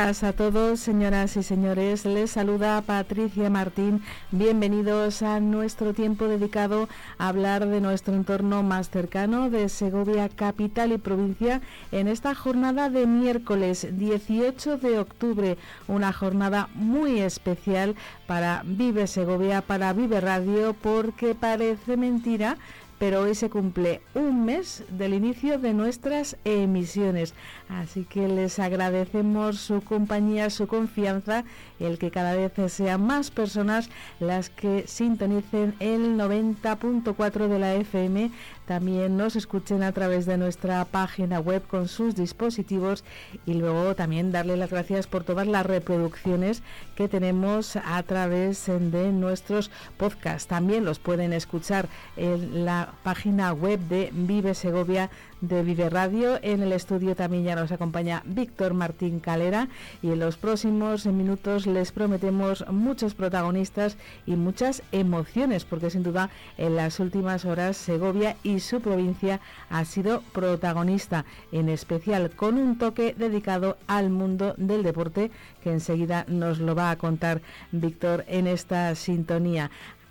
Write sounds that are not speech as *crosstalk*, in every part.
Días a todos, señoras y señores. Les saluda Patricia Martín. Bienvenidos a nuestro tiempo dedicado a hablar de nuestro entorno más cercano de Segovia, capital y provincia, en esta jornada de miércoles 18 de octubre. Una jornada muy especial para Vive Segovia, para Vive Radio, porque parece mentira pero hoy se cumple un mes del inicio de nuestras emisiones. Así que les agradecemos su compañía, su confianza, el que cada vez sean más personas las que sintonicen el 90.4 de la FM también nos escuchen a través de nuestra página web con sus dispositivos y luego también darle las gracias por todas las reproducciones que tenemos a través de nuestros podcasts. También los pueden escuchar en la página web de Vive Segovia de Vive Radio. En el estudio también ya nos acompaña Víctor Martín Calera y en los próximos minutos les prometemos muchos protagonistas y muchas emociones porque sin duda en las últimas horas Segovia y su provincia ha sido protagonista, en especial con un toque dedicado al mundo del deporte que enseguida nos lo va a contar Víctor en esta sintonía.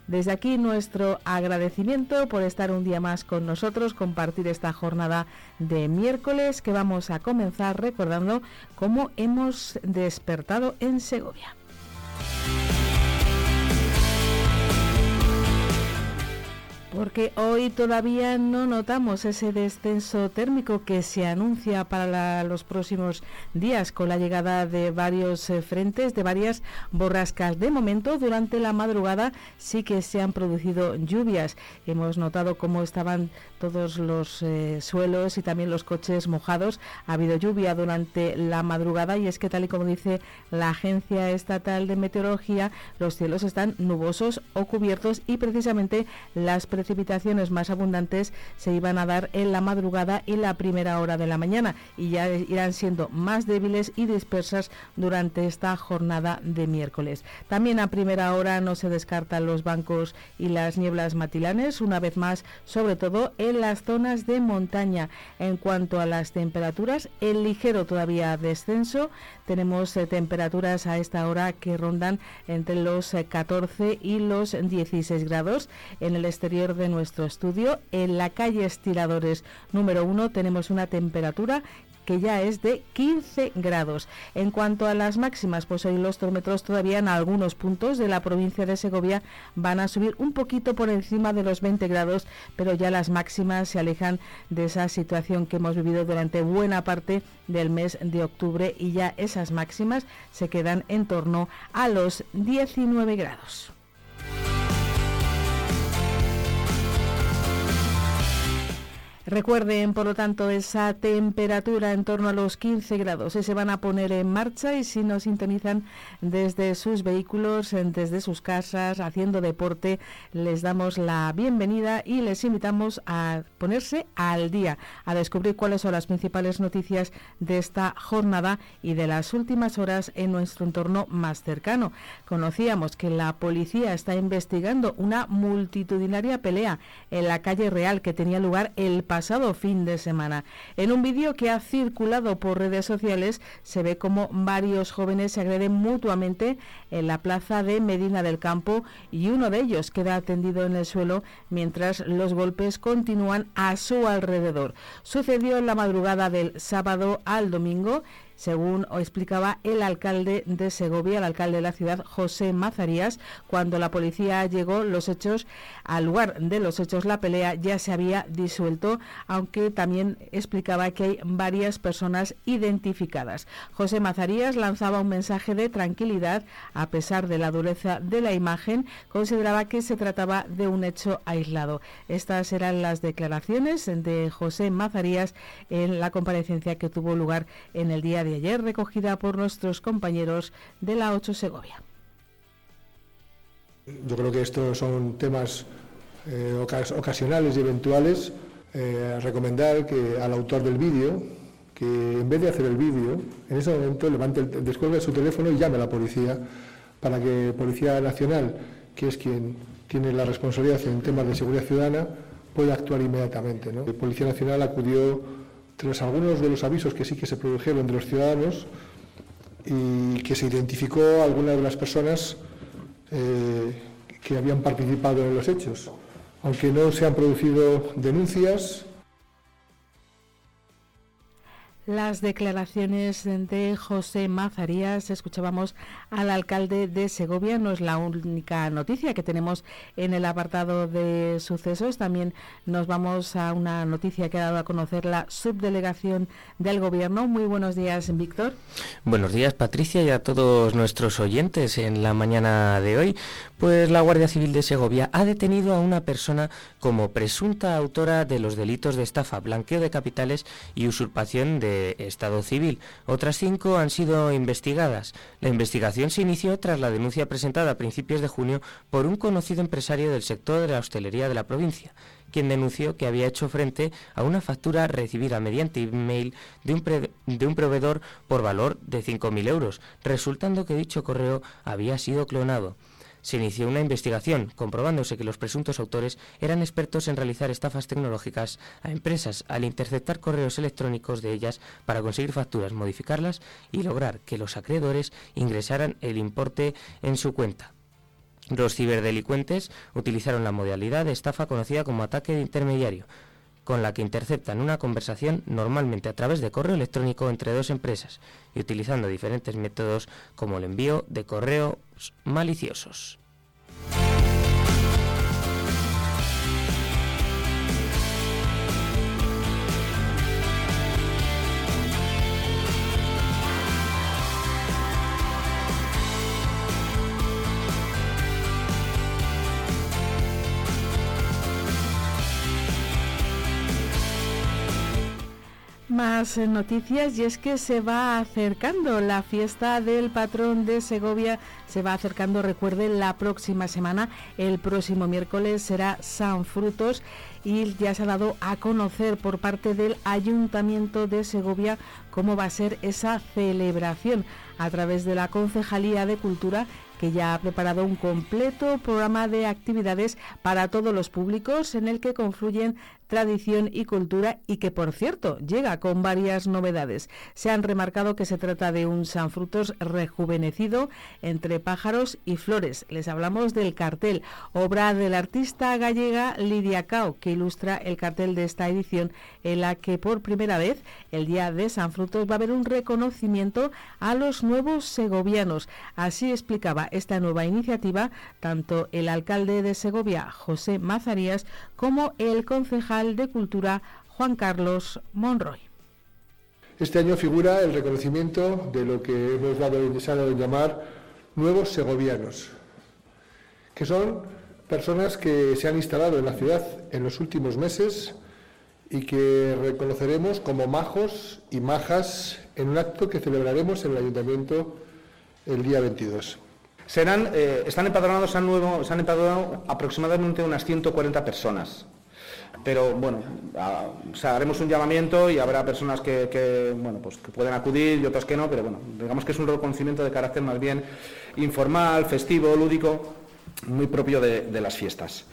Desde aquí nuestro agradecimiento por estar un día más con nosotros, compartir esta jornada de miércoles que vamos a comenzar recordando cómo hemos despertado en Segovia. Porque hoy todavía no notamos ese descenso térmico que se anuncia para los próximos días con la llegada de varios eh, frentes, de varias borrascas. De momento, durante la madrugada sí que se han producido lluvias. Hemos notado cómo estaban todos los eh, suelos y también los coches mojados. Ha habido lluvia durante la madrugada y es que tal y como dice la Agencia Estatal de Meteorología, los cielos están nubosos o cubiertos y precisamente las precipitaciones más abundantes se iban a dar en la madrugada y la primera hora de la mañana y ya irán siendo más débiles y dispersas durante esta jornada de miércoles. También a primera hora no se descartan los bancos y las nieblas matilanes, una vez más, sobre todo en las zonas de montaña. En cuanto a las temperaturas, el ligero todavía descenso. Tenemos eh, temperaturas a esta hora que rondan entre los 14 eh, y los 16 grados en el exterior de nuestro estudio. En la calle Estiradores número 1 tenemos una temperatura que ya es de 15 grados. En cuanto a las máximas, pues hoy los termómetros todavía en algunos puntos de la provincia de Segovia van a subir un poquito por encima de los 20 grados, pero ya las máximas se alejan de esa situación que hemos vivido durante buena parte del mes de octubre y ya esas máximas se quedan en torno a los 19 grados. Recuerden, por lo tanto, esa temperatura en torno a los 15 grados. Se van a poner en marcha y si nos sintonizan desde sus vehículos, desde sus casas, haciendo deporte, les damos la bienvenida y les invitamos a ponerse al día, a descubrir cuáles son las principales noticias de esta jornada y de las últimas horas en nuestro entorno más cercano. Conocíamos que la policía está investigando una multitudinaria pelea en la calle Real que tenía lugar el pasado pasado fin de semana. En un vídeo que ha circulado por redes sociales se ve como varios jóvenes se agreden mutuamente en la plaza de Medina del Campo y uno de ellos queda atendido en el suelo mientras los golpes continúan a su alrededor. Sucedió en la madrugada del sábado al domingo según explicaba el alcalde de Segovia, el alcalde de la ciudad, José Mazarías. Cuando la policía llegó, los hechos, al lugar de los hechos, la pelea ya se había disuelto, aunque también explicaba que hay varias personas identificadas. José Mazarías lanzaba un mensaje de tranquilidad, a pesar de la dureza de la imagen, consideraba que se trataba de un hecho aislado. Estas eran las declaraciones de José Mazarías en la comparecencia que tuvo lugar en el día de ayer, recogida por nuestros compañeros de la 8 Segovia. Yo creo que estos son temas eh, ocasionales y eventuales. Eh, recomendar que al autor del vídeo, que en vez de hacer el vídeo, en ese momento levante, el, descuelgue su teléfono y llame a la policía para que Policía Nacional, que es quien tiene la responsabilidad en temas de seguridad ciudadana, pueda actuar inmediatamente. ¿no? La Policía Nacional acudió tras algunos de los avisos que sí que se produjeron de los ciudadanos y que se identificó a algunas de las personas eh, que habían participado en los hechos. Aunque no se han producido denuncias, las declaraciones de José Mazarías. Escuchábamos al alcalde de Segovia. No es la única noticia que tenemos en el apartado de sucesos. También nos vamos a una noticia que ha dado a conocer la subdelegación del Gobierno. Muy buenos días, Víctor. Buenos días, Patricia, y a todos nuestros oyentes en la mañana de hoy. Pues la Guardia Civil de Segovia ha detenido a una persona como presunta autora de los delitos de estafa, blanqueo de capitales y usurpación de Estado civil. Otras cinco han sido investigadas. La investigación se inició tras la denuncia presentada a principios de junio por un conocido empresario del sector de la hostelería de la provincia quien denunció que había hecho frente a una factura recibida mediante email de un, de un proveedor por valor de 5.000 euros, resultando que dicho correo había sido clonado se inició una investigación, comprobándose que los presuntos autores eran expertos en realizar estafas tecnológicas a empresas al interceptar correos electrónicos de ellas para conseguir facturas, modificarlas y lograr que los acreedores ingresaran el importe en su cuenta. Los ciberdelincuentes utilizaron la modalidad de estafa conocida como ataque de intermediario, con la que interceptan una conversación normalmente a través de correo electrónico entre dos empresas y utilizando diferentes métodos como el envío de correos maliciosos. Más noticias y es que se va acercando la fiesta del patrón de Segovia, se va acercando, recuerden, la próxima semana, el próximo miércoles será San Frutos y ya se ha dado a conocer por parte del Ayuntamiento de Segovia cómo va a ser esa celebración a través de la Concejalía de Cultura que ya ha preparado un completo programa de actividades para todos los públicos en el que confluyen tradición y cultura y que, por cierto, llega con varias novedades. Se han remarcado que se trata de un San Frutos rejuvenecido entre pájaros y flores. Les hablamos del cartel, obra del artista gallega Lidia Cao, que ilustra el cartel de esta edición en la que por primera vez el día de San Frutos va a haber un reconocimiento a los nuevos segovianos. Así explicaba esta nueva iniciativa tanto el alcalde de Segovia, José Mazarías, como el concejal de Cultura, Juan Carlos Monroy. Este año figura el reconocimiento de lo que hemos dado, ha llamar nuevos segovianos, que son personas que se han instalado en la ciudad en los últimos meses y que reconoceremos como majos y majas en un acto que celebraremos en el ayuntamiento el día 22. Serán, eh, están empadronados, han, nuevo, se han empadronado aproximadamente unas 140 personas pero bueno, haremos un llamamiento y habrá personas que, bueno, pues que pueden acudir y otras que no, pero bueno, digamos que es un reconocimiento de carácter más bien informal, festivo, lúdico, muy propio de las fiestas.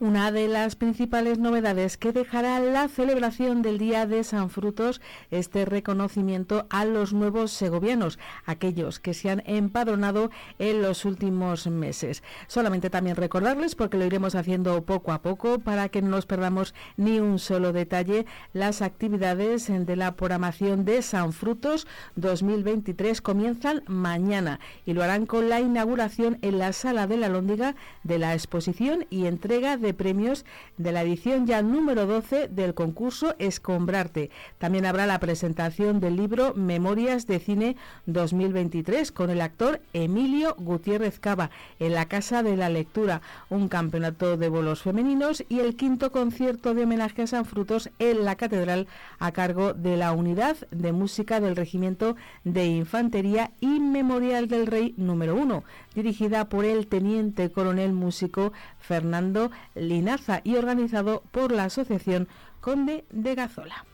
Una de las principales novedades que dejará la celebración del Día de San Frutos este reconocimiento a los nuevos segovianos, aquellos que se han empadronado en los últimos meses. Solamente también recordarles, porque lo iremos haciendo poco a poco, para que no nos perdamos ni un solo detalle, las actividades de la programación de San Frutos 2023 comienzan mañana y lo harán con la inauguración en la Sala de la Lóndiga de la exposición y entrega de premios de la edición ya número 12 del concurso Escombrarte. También habrá la presentación del libro Memorias de Cine 2023 con el actor Emilio Gutiérrez Cava en la Casa de la Lectura, un campeonato de bolos femeninos y el quinto concierto de homenaje a San Frutos en la Catedral a cargo de la Unidad de Música del Regimiento de Infantería y Memorial del Rey número 1, dirigida por el teniente coronel músico Fernando Linaza y organizado por la Asociación Conde de Gazola.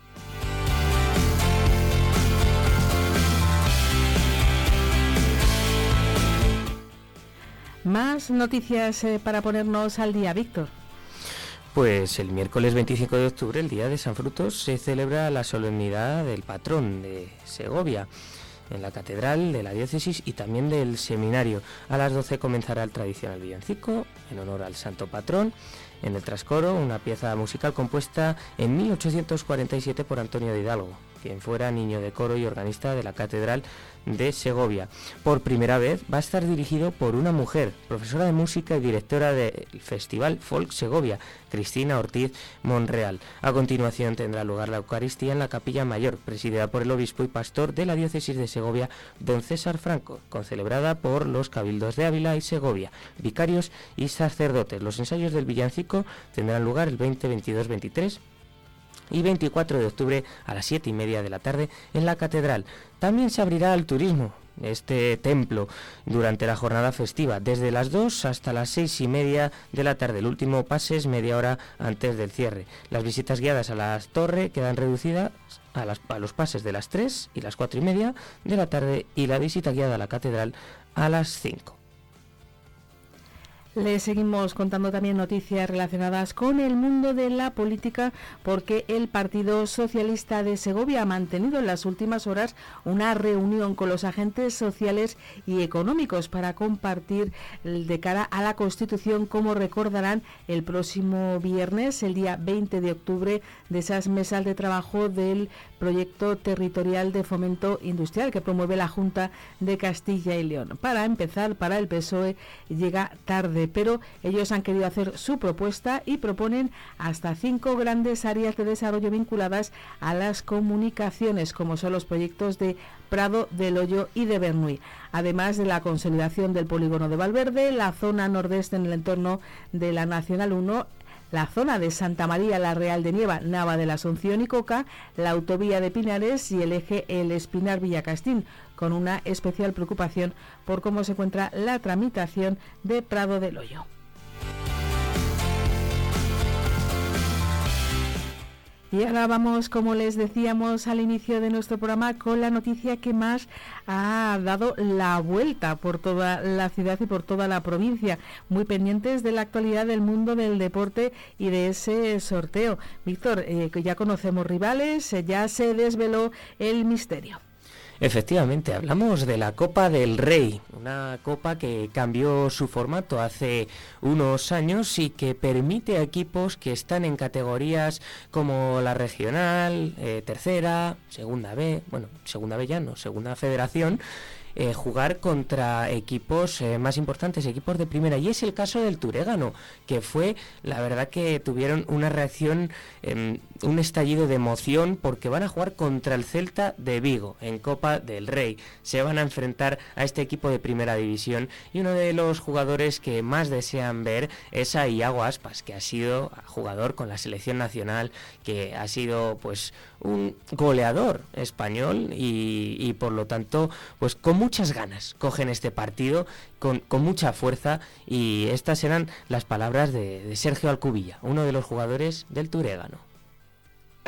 Más noticias eh, para ponernos al día, Víctor. Pues el miércoles 25 de octubre, el día de San Frutos, se celebra la solemnidad del patrón de Segovia en la catedral de la diócesis y también del seminario. A las 12 comenzará el tradicional villancico en honor al santo patrón. En el trascoro, una pieza musical compuesta en 1847 por Antonio de Hidalgo, quien fuera niño de coro y organista de la catedral de Segovia. Por primera vez va a estar dirigido por una mujer, profesora de música y directora del Festival Folk Segovia, Cristina Ortiz Monreal. A continuación tendrá lugar la Eucaristía en la Capilla Mayor, presidida por el obispo y pastor de la diócesis de Segovia, don César Franco, concelebrada por los cabildos de Ávila y Segovia, vicarios y sacerdotes. Los ensayos del villancico tendrán lugar el 20, 22, 23 y 24 de octubre a las 7 y media de la tarde en la catedral. También se abrirá al turismo este templo durante la jornada festiva, desde las 2 hasta las 6 y media de la tarde. El último pase es media hora antes del cierre. Las visitas guiadas a la torre quedan reducidas a, los pases de las 3 y las 4 y media de la tarde y la visita guiada a la catedral a las 5. Le seguimos contando también noticias relacionadas con el mundo de la política porque el Partido Socialista de Segovia ha mantenido en las últimas horas una reunión con los agentes sociales y económicos para compartir de cara a la Constitución, como recordarán el próximo viernes, el día 20 de octubre, de esas mesas de trabajo del proyecto territorial de fomento industrial que promueve la Junta de Castilla y León. Para empezar, para el PSOE llega tarde pero ellos han querido hacer su propuesta y proponen hasta cinco grandes áreas de desarrollo vinculadas a las comunicaciones, como son los proyectos de Prado, del Hoyo y de Bernuy, además de la consolidación del polígono de Valverde, la zona nordeste en el entorno de la Nacional 1, la zona de Santa María la Real de Nieva, Nava de la Asunción y Coca, la autovía de Pinares y el eje El Espinar Villacastín, con una especial preocupación por cómo se encuentra la tramitación de Prado del Hoyo. Y ahora vamos, como les decíamos al inicio de nuestro programa, con la noticia que más ha dado la vuelta por toda la ciudad y por toda la provincia, muy pendientes de la actualidad del mundo del deporte y de ese sorteo. Víctor, eh, ya conocemos rivales, eh, ya se desveló el misterio. Efectivamente, hablamos de la Copa del Rey, una copa que cambió su formato hace unos años y que permite a equipos que están en categorías como la regional, eh, tercera, segunda B, bueno, segunda B ya no, segunda federación, eh, jugar contra equipos eh, más importantes, equipos de primera. Y es el caso del Turégano, que fue, la verdad que tuvieron una reacción, em, un estallido de emoción, porque van a jugar contra el Celta de Vigo en Copa del Rey. Se van a enfrentar a este equipo de primera división y uno de los jugadores que más desean ver es a Iago Aspas, que ha sido jugador con la selección nacional, que ha sido pues un goleador español y, por lo tanto pues con muchas ganas cogen este partido con, mucha fuerza y estas eran las palabras de, Sergio Alcubilla, uno de los jugadores del Turégano.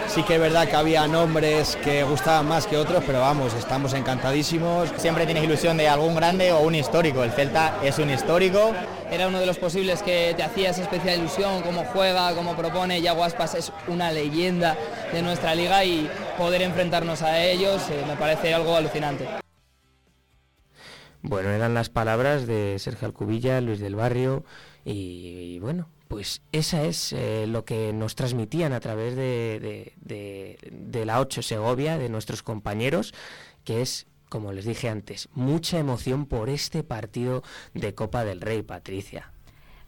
Sí que es verdad que había nombres que gustaban más que otros, pero vamos, estamos encantadísimos. Siempre tienes ilusión de algún grande o un histórico. El Celta es un histórico era uno de los posibles que te hacía esa especial ilusión, cómo juega, cómo propone. Ya Guaspas es una leyenda de nuestra liga y poder enfrentarnos a ellos eh, me parece algo alucinante. Bueno, eran las palabras de Sergio Alcubilla, Luis del Barrio y, bueno, pues esa es eh, lo que nos transmitían a través de, de, la 8 Segovia, de nuestros compañeros, que es, como les dije antes, mucha emoción por este partido de Copa del Rey, Patricia.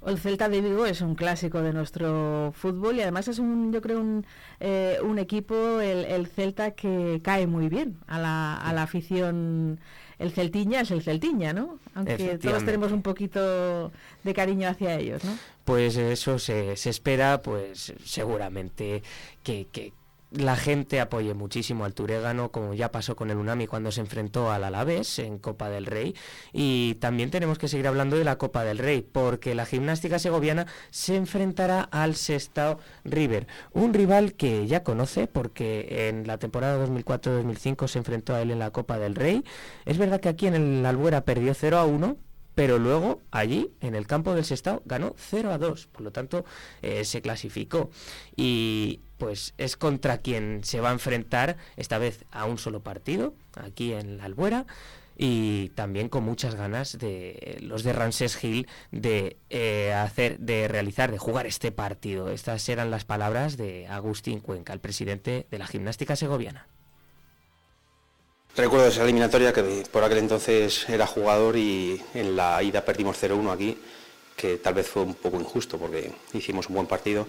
El Celta de Vigo es un clásico de nuestro fútbol y además es un, yo creo, un, eh, un equipo, el, el, Celta, que cae muy bien a la, a la afición el Celtiña es el Celtiña, ¿no? Aunque todos tenemos un poquito de cariño hacia ellos, ¿no? Pues eso se, se espera, pues seguramente que, que, la gente apoye muchísimo al Turégano, como ya pasó con el Unami cuando se enfrentó al Alavés en Copa del Rey. Y también tenemos que seguir hablando de la Copa del Rey, porque la gimnástica segoviana se enfrentará al Sestao River, un rival que ya conoce, porque en la temporada 2004-2005 se enfrentó a él en la Copa del Rey. Es verdad que aquí en el Albuera perdió 0 a 1, pero luego allí en el campo del Sestao ganó 0 a 2, por lo tanto eh, se clasificó. Y pues es contra quien se va a enfrentar esta vez a un solo partido aquí en la Albuera y también con muchas ganas de los de Ramses Hill de eh, hacer de realizar de jugar este partido. Estas eran las palabras de Agustín Cuenca el presidente de la gimnástica segoviana Recuerdo esa eliminatoria que por aquel entonces era jugador y en la ida perdimos 0-1 aquí, que tal vez fue un poco injusto porque hicimos un buen partido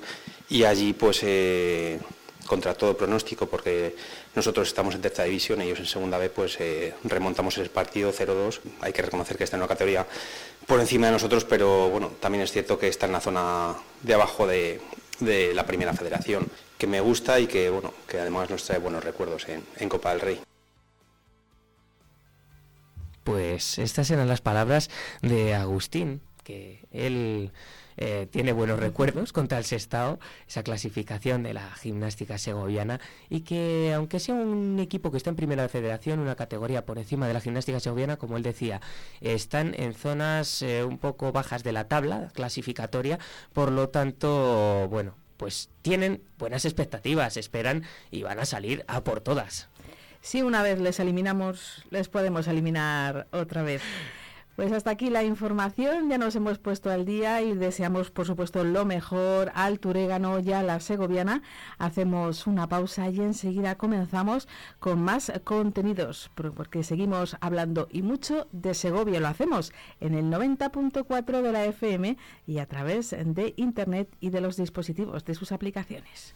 y allí pues eh, contra todo pronóstico porque nosotros estamos en tercera división, ellos en segunda B pues eh, remontamos el partido 0-2, hay que reconocer que está en una categoría por encima de nosotros, pero bueno, también es cierto que está en la zona de abajo de, la primera federación, que me gusta y que bueno, que además nos trae buenos recuerdos en Copa del Rey. Pues estas eran las palabras de Agustín, que él eh, tiene buenos recuerdos contra el Sestao, esa clasificación de la gimnástica segoviana, y que aunque sea un equipo que está en primera federación, una categoría por encima de la gimnástica segoviana, como él decía, están en zonas eh, un poco bajas de la tabla clasificatoria, por lo tanto, bueno, pues tienen buenas expectativas, esperan y van a salir a por todas si una vez les eliminamos, les podemos eliminar otra vez. Pues hasta aquí la información, ya nos hemos puesto al día y deseamos por supuesto lo mejor al Turégano y a la Segoviana. Hacemos una pausa y enseguida comenzamos con más contenidos, porque seguimos hablando y mucho de Segovia. Lo hacemos en el 90.4 de la FM y a través de Internet y de los dispositivos de sus aplicaciones.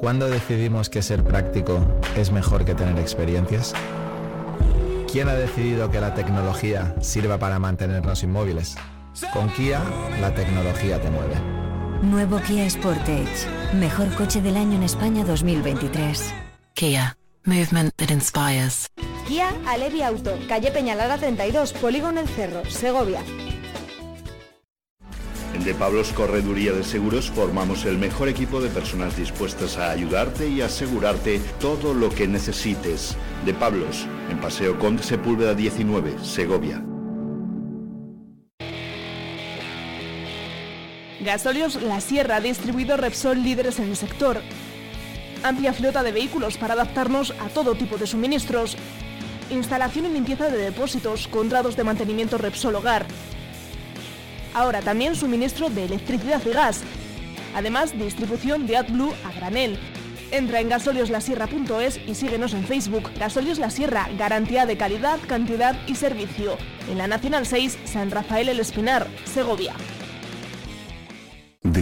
¿Cuándo decidimos que ser práctico es mejor que tener experiencias? ¿Quién ha decidido que la tecnología sirva para mantenernos inmóviles? Con Kia, la tecnología te mueve. Nuevo Kia Sportage. Mejor coche del año en España 2023. Kia. Movement that inspires. Kia Alevi Auto. Calle Peñalada 32. Polígono El Cerro. Segovia. De Pablos Correduría de Seguros formamos el mejor equipo de personas dispuestas a ayudarte y asegurarte todo lo que necesites. De Pablos, en Paseo Conde Sepúlveda 19, Segovia. Gasolios La Sierra, distribuido Repsol líderes en el sector. Amplia flota de vehículos para adaptarnos a todo tipo de suministros. Instalación y limpieza de depósitos, contratos de mantenimiento Repsol Hogar ahora también suministro de electricidad y gas. Además, distribución de AdBlue a granel. Entra en gasolioslasierra.es y síguenos en Facebook. Gasolios La Sierra, garantía de calidad, cantidad y servicio. En la Nacional 6, San Rafael el Espinar, Segovia.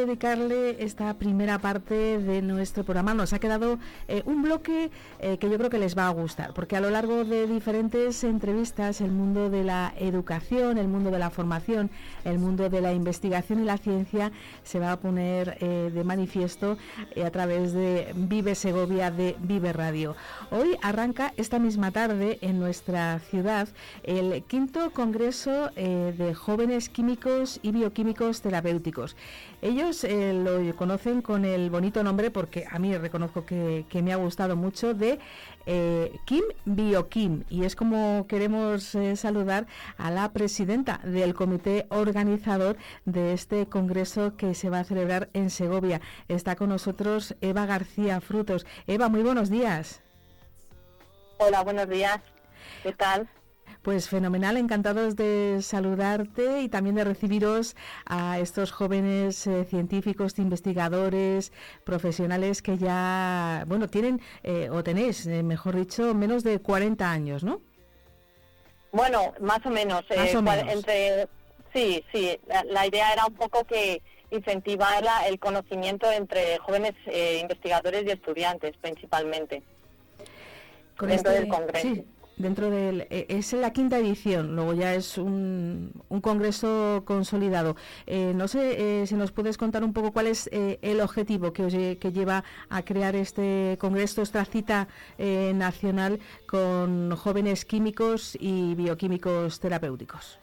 Dedicarle esta primera parte de nuestro programa. Nos ha quedado eh, un bloque eh, que yo creo que les va a gustar, porque a lo largo de diferentes entrevistas el mundo de la educación, el mundo de la formación, el mundo de la investigación y la ciencia se va a poner eh, de manifiesto a través de Vive Segovia de Vive Radio. Hoy arranca esta misma tarde en nuestra ciudad el quinto Congreso de Jóvenes Químicos y Bioquímicos Terapéuticos. Ellos eh, lo conocen con el bonito nombre, porque a mí reconozco que, me ha gustado mucho, de eh, Kim. Y es como queremos eh, saludar a la presidenta del comité organizador de este congreso que se va a celebrar en Segovia. Está con nosotros Eva García Frutos. Eva, muy buenos días. Hola, buenos días. ¿Qué tal? Pues fenomenal, encantados de saludarte y también de recibiros a estos jóvenes eh, científicos, investigadores, profesionales que ya, bueno, tienen eh, o tenéis, eh, mejor dicho, menos de 40 años, ¿no? Bueno, más o menos. Entre, sí, sí, la, idea era un poco que incentivar el conocimiento entre jóvenes investigadores y estudiantes principalmente. dentro del este, Congreso dentro del eh, es la quinta edición luego ya es un, un congreso consolidado. Eh, no sé eh, si nos puedes contar un poco cuál es el objetivo que, lleva a crear este congreso esta cita nacional con jóvenes químicos y bioquímicos terapéuticos.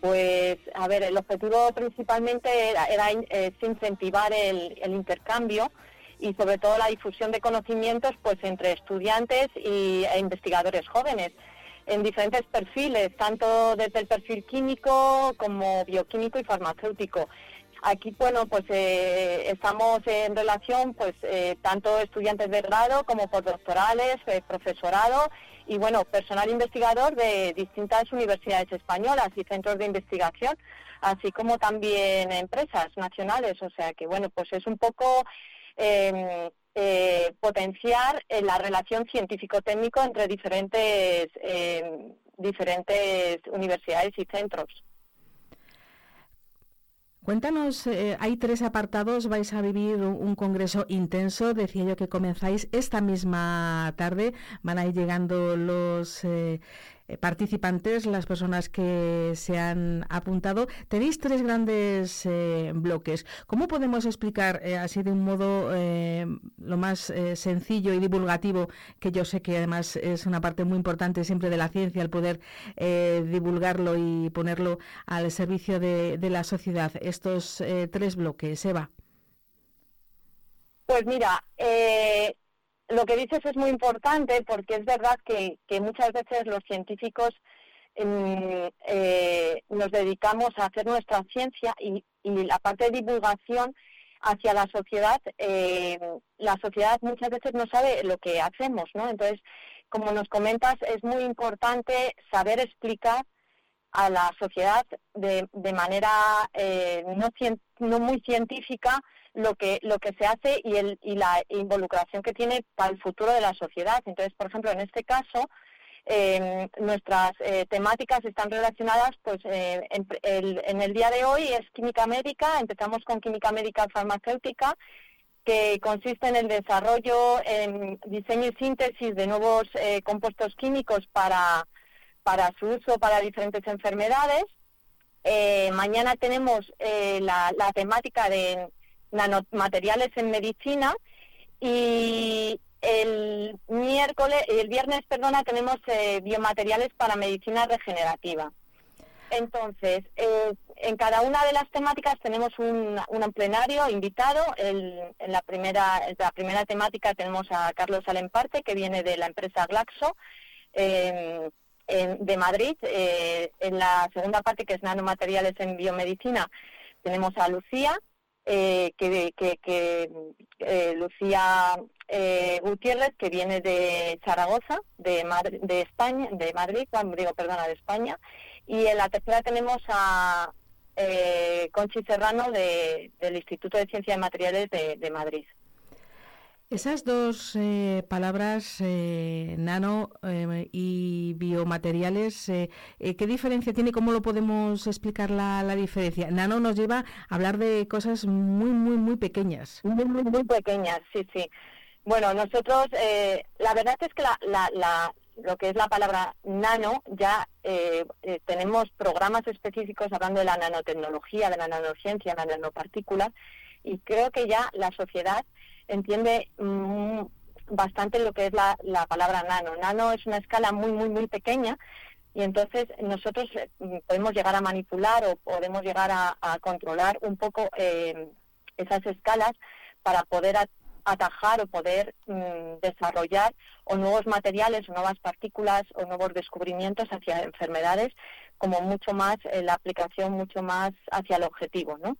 Pues a ver el objetivo principalmente era, era incentivar el, el intercambio y sobre todo la difusión de conocimientos pues entre estudiantes y, e investigadores jóvenes en diferentes perfiles, tanto desde el perfil químico como bioquímico y farmacéutico. Aquí, bueno, pues eh, estamos en relación, pues eh, tanto estudiantes de grado como postdoctorales, eh, profesorado y, bueno, personal investigador de distintas universidades españolas y centros de investigación, así como también empresas nacionales. O sea que, bueno, pues es un poco Em, eh, potenciar eh, la relación científico-técnico entre diferentes, em, diferentes universidades y centros. Cuéntanos, eh, hay tres apartados, vais a vivir un, congreso intenso, decía yo que comenzáis esta misma tarde, van a ir llegando los participantes, las personas que se han apuntado. Tenéis tres grandes eh, bloques. ¿Cómo podemos explicar eh, así de un modo lo más sencillo y divulgativo, que yo sé que además es una parte muy importante siempre de la ciencia, el poder divulgarlo y ponerlo al servicio de la sociedad? Estos tres bloques, Eva. Pues mira, lo que dices es muy importante porque es verdad que, muchas veces los científicos em, eh, nos dedicamos a hacer nuestra ciencia y, la parte de divulgación hacia la sociedad, eh, la sociedad muchas veces no sabe lo que hacemos, ¿no? Entonces, como nos comentas, es muy importante saber explicar a la sociedad de, de manera eh, no, no muy científica lo que lo que se hace y, el, y la involucración que tiene para el futuro de la sociedad. Entonces, por ejemplo, en este caso, eh, nuestras eh, temáticas están relacionadas, pues en, el, en, el, día de hoy es química médica, empezamos con química médica farmacéutica, que consiste en el desarrollo, en diseño y síntesis de nuevos compuestos químicos para, para su uso para diferentes enfermedades. Mañana tenemos la, la temática de nanomateriales en medicina y el miércoles, el viernes, perdona, tenemos eh, biomateriales para medicina regenerativa. Entonces, eh, en cada una de las temáticas tenemos un, un plenario invitado. en, la primera, la primera temática tenemos a Carlos Alemparte, que viene de la empresa Glaxo de Madrid. Eh, en la segunda parte, que es nanomateriales en biomedicina, tenemos a Lucía, que, que Lucía eh, Gutiérrez, que viene de Zaragoza, de, de España, de Madrid, digo, perdona, de España. Y en la tercera tenemos a eh, Conchi Serrano del Instituto de Ciencia de Materiales de, Madrid. Esas dos eh, palabras, eh, nano y biomateriales, ¿qué diferencia tiene? ¿Cómo lo podemos explicar la, diferencia? Nano nos lleva a hablar de cosas muy, muy, muy pequeñas. Muy, muy, muy pequeñas, sí, sí. Bueno, nosotros, eh, la verdad es que la, la, lo que es la palabra nano, ya eh, eh, tenemos programas específicos hablando de la nanotecnología, de la nanociencia, de la nanopartícula, y creo que ya la sociedad entiende mm, bastante lo que es la, la, palabra nano. Nano es una escala muy, muy, muy pequeña, y entonces nosotros podemos llegar a manipular o podemos llegar a, controlar un poco esas escalas para poder atajar o poder mm, desarrollar o nuevos materiales o nuevas partículas o nuevos descubrimientos hacia enfermedades como mucho más eh, la aplicación mucho más hacia el objetivo, ¿no?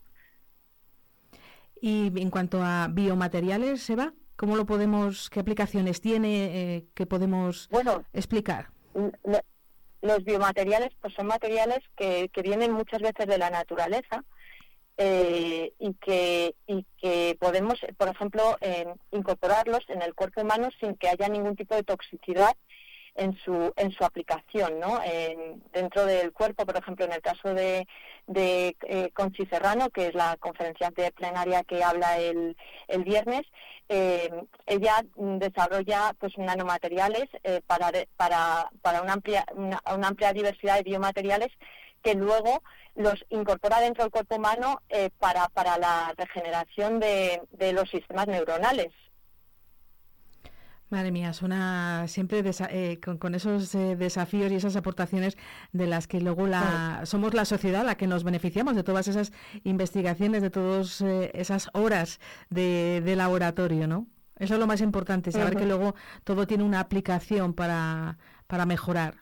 Y en cuanto a biomateriales, Eva, ¿cómo lo podemos, qué aplicaciones tiene, eh, qué podemos bueno, explicar? los biomateriales pues son materiales que, que vienen muchas veces de la naturaleza, eh, y, que, y que podemos, por ejemplo, incorporarlos en el cuerpo humano sin que haya ningún tipo de toxicidad en su, en su aplicación, ¿no? dentro del cuerpo, por ejemplo, en el caso de, de eh, Conchi Serrano, que es la conferenciante plenaria que habla el, el viernes, eh, ella desarrolla pues nanomateriales para, para, para una, amplia, una amplia diversidad de biomateriales que luego los incorpora dentro del cuerpo humano eh, para, para la regeneración de, de los sistemas neuronales. Madre mía, suena siempre eh, con, esos eh, desafíos y esas aportaciones de las que luego la, somos la sociedad la que nos beneficiamos de todas esas investigaciones, de todas esas horas de, de, laboratorio, ¿no? Eso es lo más importante, saber que luego todo tiene una aplicación para, para mejorar.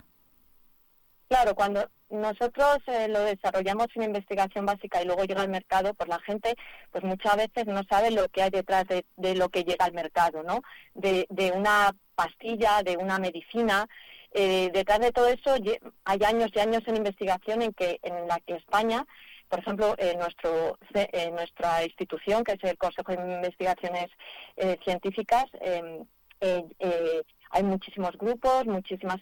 Claro, cuando nosotros eh, lo desarrollamos en investigación básica y luego llega al mercado, pues la gente pues muchas veces no sabe lo que hay detrás de, lo que llega al mercado, ¿no? De, una pastilla, de una medicina. Eh, detrás de todo eso hay años y años en investigación en que en la que España por ejemplo, en, nuestro, en nuestra institución, que es el Consejo de Investigaciones eh, Científicas, em, hay muchísimos grupos, muchísimos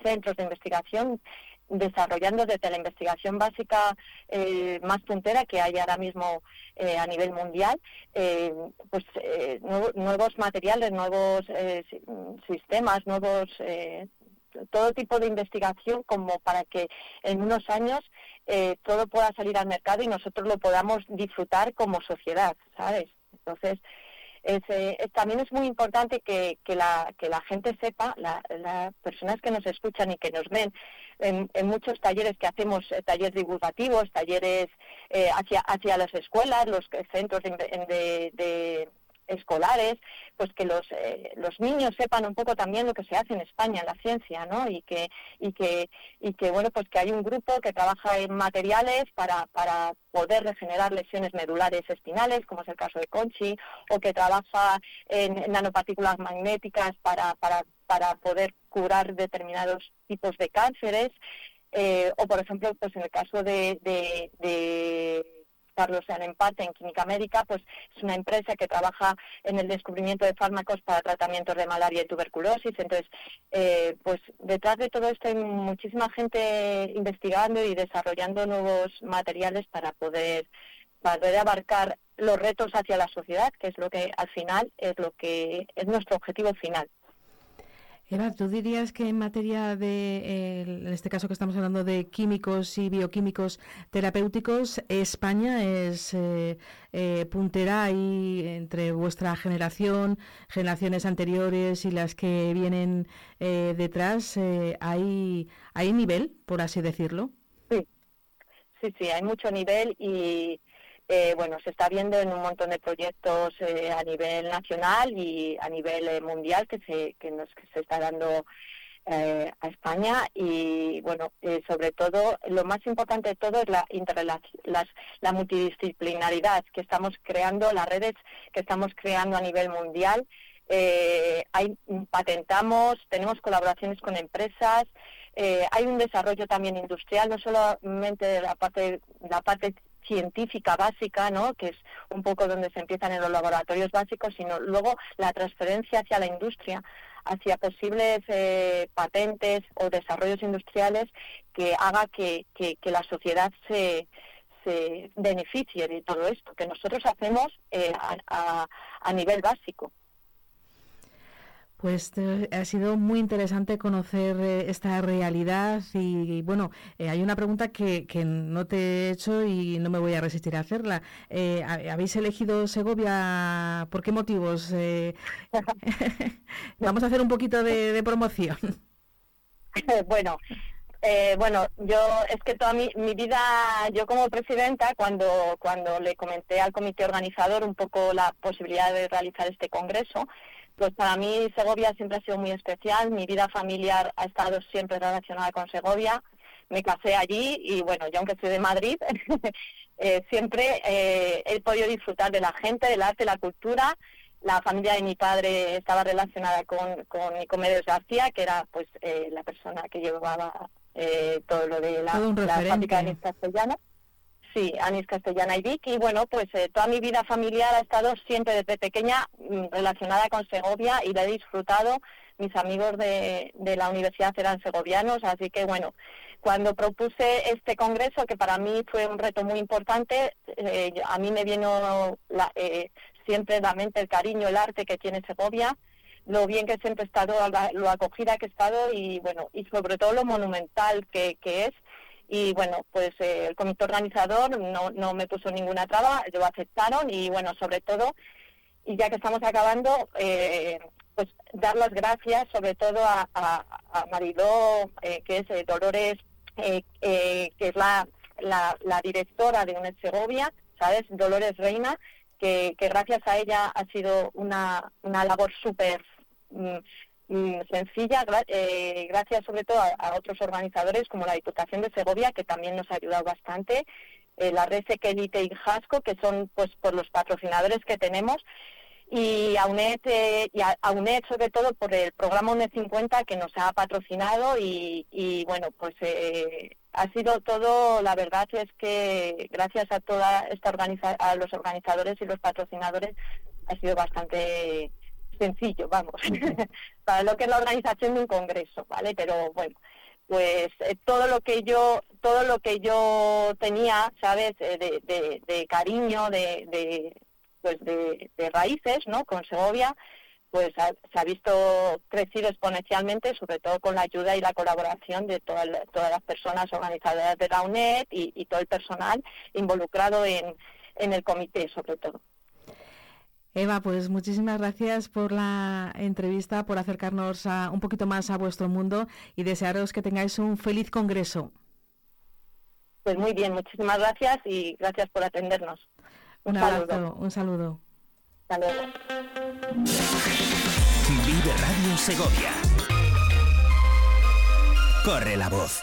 centros de investigación desarrollando desde la investigación básica eh, más puntera que hay ahora mismo eh, a nivel mundial, eh, pues nuevos materiales, nuevos sistemas, nuevos todo tipo de investigación como para que en unos años todo pueda salir al mercado y nosotros lo podamos disfrutar como sociedad, ¿sabes? Entonces, eh, también es muy importante que, la, que la gente sepa, las personas que nos escuchan y que nos ven en, muchos talleres que hacemos, eh, talleres divulgativos, talleres eh, hacia, hacia las escuelas, los centros de escolares, pues que los, eh, los niños sepan un poco también lo que se hace en España en la ciencia, ¿no? Y que, y que, y que bueno, pues que hay un grupo que trabaja en materiales para, para poder regenerar lesiones medulares espinales, como es el caso de Conchi, o que trabaja en, nanopartículas magnéticas para, para, para poder curar determinados tipos de cánceres. Eh, o por ejemplo pues en el caso de, de Carlos Empate en Química Médica, pues es una empresa que trabaja en el descubrimiento de fármacos para tratamientos de malaria y tuberculosis. Entonces, eh, pues detrás de todo esto hay muchísima gente investigando y desarrollando nuevos materiales para poder, para poder abarcar los retos hacia la sociedad, que es lo que al final es lo que es nuestro objetivo final. Eva, ¿tú dirías que en materia de, en este caso que estamos hablando de químicos y bioquímicos terapéuticos, España es eh, eh, puntera ahí entre vuestra generación, generaciones anteriores y las que vienen eh, detrás? ¿hay, ¿Hay nivel, por así decirlo? Sí, sí, sí, hay mucho nivel y eh, bueno, se está viendo en un montón de proyectos eh, a nivel nacional y a nivel eh, mundial que se, que nos, se está dando a España y bueno, sobre todo lo más importante de todo es la, las, la multidisciplinaridad que estamos creando, las redes que estamos creando a nivel mundial. hay, patentamos, tenemos colaboraciones con empresas, hay un desarrollo también industrial, no solamente de la parte, la parte científica básica, ¿no? que es un poco donde se empiezan en los laboratorios básicos, sino luego la transferencia hacia la industria, hacia posibles eh, patentes o desarrollos industriales que haga que, que, la sociedad se, se beneficie de todo esto, que nosotros hacemos eh, a, a nivel básico. Pues eh, ha sido muy interesante conocer eh, esta realidad y, bueno, eh, hay una pregunta que, que, no te he hecho y no me voy a resistir a hacerla. ¿Habéis elegido Segovia? ¿Por qué motivos? *laughs* *laughs* Vamos a hacer un poquito de, promoción. *laughs* bueno, bueno, yo es que toda mi, mi, vida, yo como presidenta, cuando, cuando le comenté al comité organizador un poco la posibilidad de realizar este congreso, pues para mí Segovia siempre ha sido muy especial, mi vida familiar ha estado siempre relacionada con Segovia, me casé allí y bueno, yo aunque soy de Madrid, *laughs* eh, siempre eh, he podido disfrutar de la gente, del arte, la cultura. La familia de mi padre estaba relacionada con, con Nicomedes García, que era pues eh, la persona que llevaba todo lo de la, la fábrica de castellano. Sí, Anis Castellana y Vic. Y bueno, pues eh, toda mi vida familiar ha estado siempre desde pequeña mm, relacionada con Segovia y la he disfrutado. Mis amigos de, la universidad eran segovianos, así que bueno, cuando propuse este congreso, que para mí fue un reto muy importante, eh, a mí me vino la, eh, siempre la mente el cariño, el arte que tiene Segovia, lo bien que siempre he estado, lo acogida que he estado y bueno, y sobre todo lo monumental que es y bueno, pues eh, el comité organizador no, no me puso ninguna traba, lo aceptaron y bueno, sobre todo, y ya que estamos acabando, eh, pues dar las gracias sobre todo a, a, Mariló, eh, que es Dolores, que es la, la, directora de UNED Segovia, ¿sabes? Dolores Reina, que, que gracias a ella ha sido una, una labor súper Mm, sencilla, eh, gracias sobre todo a, otros organizadores como la Diputación de Segovia, que también nos ha ayudado bastante, eh, la red Sequelite y Jasco, que son pues por los patrocinadores que tenemos, y a UNED, eh, y a, UNED sobre todo por el programa UNED 50 que nos ha patrocinado y, bueno, pues ha sido todo, la verdad es que gracias a toda esta organiza a los organizadores y los patrocinadores ha sido bastante sencillo, vamos, *laughs* para lo que es la organización de un congreso, ¿vale? Pero bueno, pues eh, todo lo que yo todo lo que yo tenía, ¿sabes? Eh, de, de, cariño, de, de pues de, raíces, ¿no? Con Segovia, pues se ha visto crecido exponencialmente, sobre todo con la ayuda y la colaboración de todas todas las personas organizadoras de la UNED y, y todo el personal involucrado en, en el comité, sobre todo. Eva, pues muchísimas gracias por la entrevista, por acercarnos a, un poquito más a vuestro mundo y desearos que tengáis un feliz congreso. Pues muy bien, muchísimas gracias y gracias por atendernos. Un, saludo. Un saludo. Vive Radio Segovia. Corre la voz.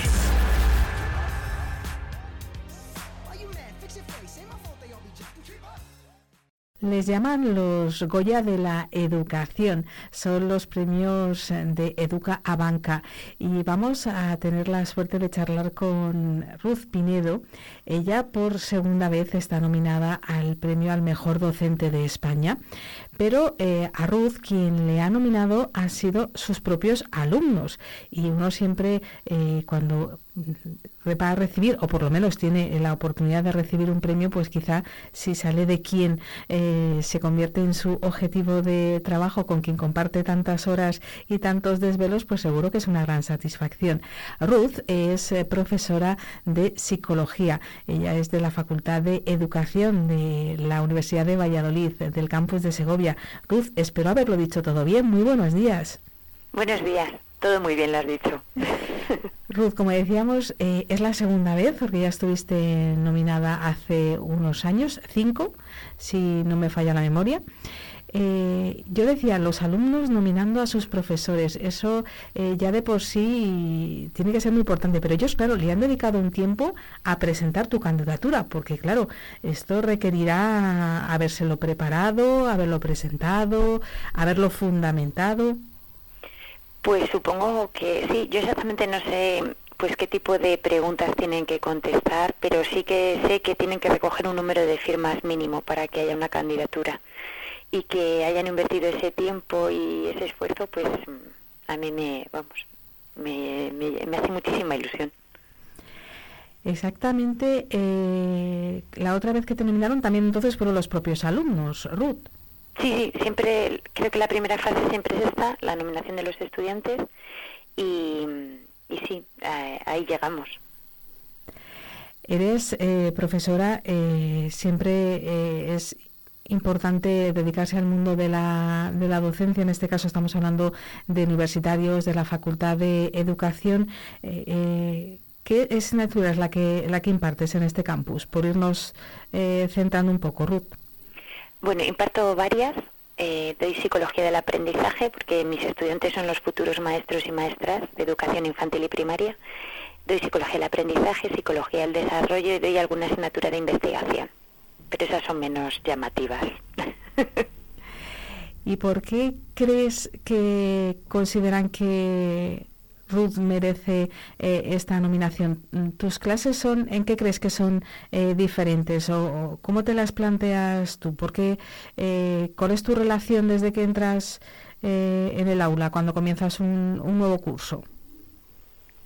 Les llaman los Goya de la Educación. Son los premios de Educa a Banca. Y vamos a tener la suerte de charlar con Ruth Pinedo. Ella por segunda vez está nominada al premio al mejor docente de España. Pero eh, a Ruth quien le ha nominado han sido sus propios alumnos. Y uno siempre eh, cuando va a recibir, o por lo menos tiene la oportunidad de recibir un premio, pues quizá si sale de quien eh, se convierte en su objetivo de trabajo, con quien comparte tantas horas y tantos desvelos, pues seguro que es una gran satisfacción. Ruth es eh, profesora de psicología. Ella es de la Facultad de Educación de la Universidad de Valladolid, del campus de Segovia. Ruth, espero haberlo dicho todo bien. Muy buenos días. Buenos días. Todo muy bien lo has dicho. *laughs* Ruth, como decíamos, eh, es la segunda vez, porque ya estuviste nominada hace unos años, cinco, si no me falla la memoria. Eh, yo decía, los alumnos nominando a sus profesores, eso eh, ya de por sí tiene que ser muy importante, pero ellos, claro, le han dedicado un tiempo a presentar tu candidatura, porque claro, esto requerirá habérselo preparado, haberlo presentado, haberlo fundamentado. Pues supongo que sí, yo exactamente no sé pues qué tipo de preguntas tienen que contestar, pero sí que sé que tienen que recoger un número de firmas mínimo para que haya una candidatura y que hayan invertido ese tiempo y ese esfuerzo, pues a mí me, vamos, me, me, hace muchísima ilusión. Exactamente. Eh, la otra vez que te nominaron también entonces fueron los propios alumnos, Ruth. Sí, sí, siempre, creo que la primera fase siempre es esta, la nominación de los estudiantes, y, y sí, ahí llegamos. Eres eh, profesora, eh, siempre eh, es importante dedicarse al mundo de la, de la docencia, en este caso estamos hablando de universitarios, de la Facultad de Educación. ¿Qué asignatura es la que, la que impartes en este campus? Por irnos centrando un poco, Ruth. Bueno, imparto varias. Eh, doy psicología del aprendizaje porque mis estudiantes son los futuros maestros y maestras de educación infantil y primaria. Doy psicología del aprendizaje, psicología del desarrollo y doy alguna asignatura de investigación. Pero esas son menos llamativas. *laughs* ¿Y por qué crees que consideran que Ruth merece eh, esta nominación. ¿Tus clases son, en qué crees que son eh, diferentes o, cómo te las planteas tú? ¿Por eh, ¿Cuál es tu relación desde que entras en el aula cuando comienzas un, nuevo curso?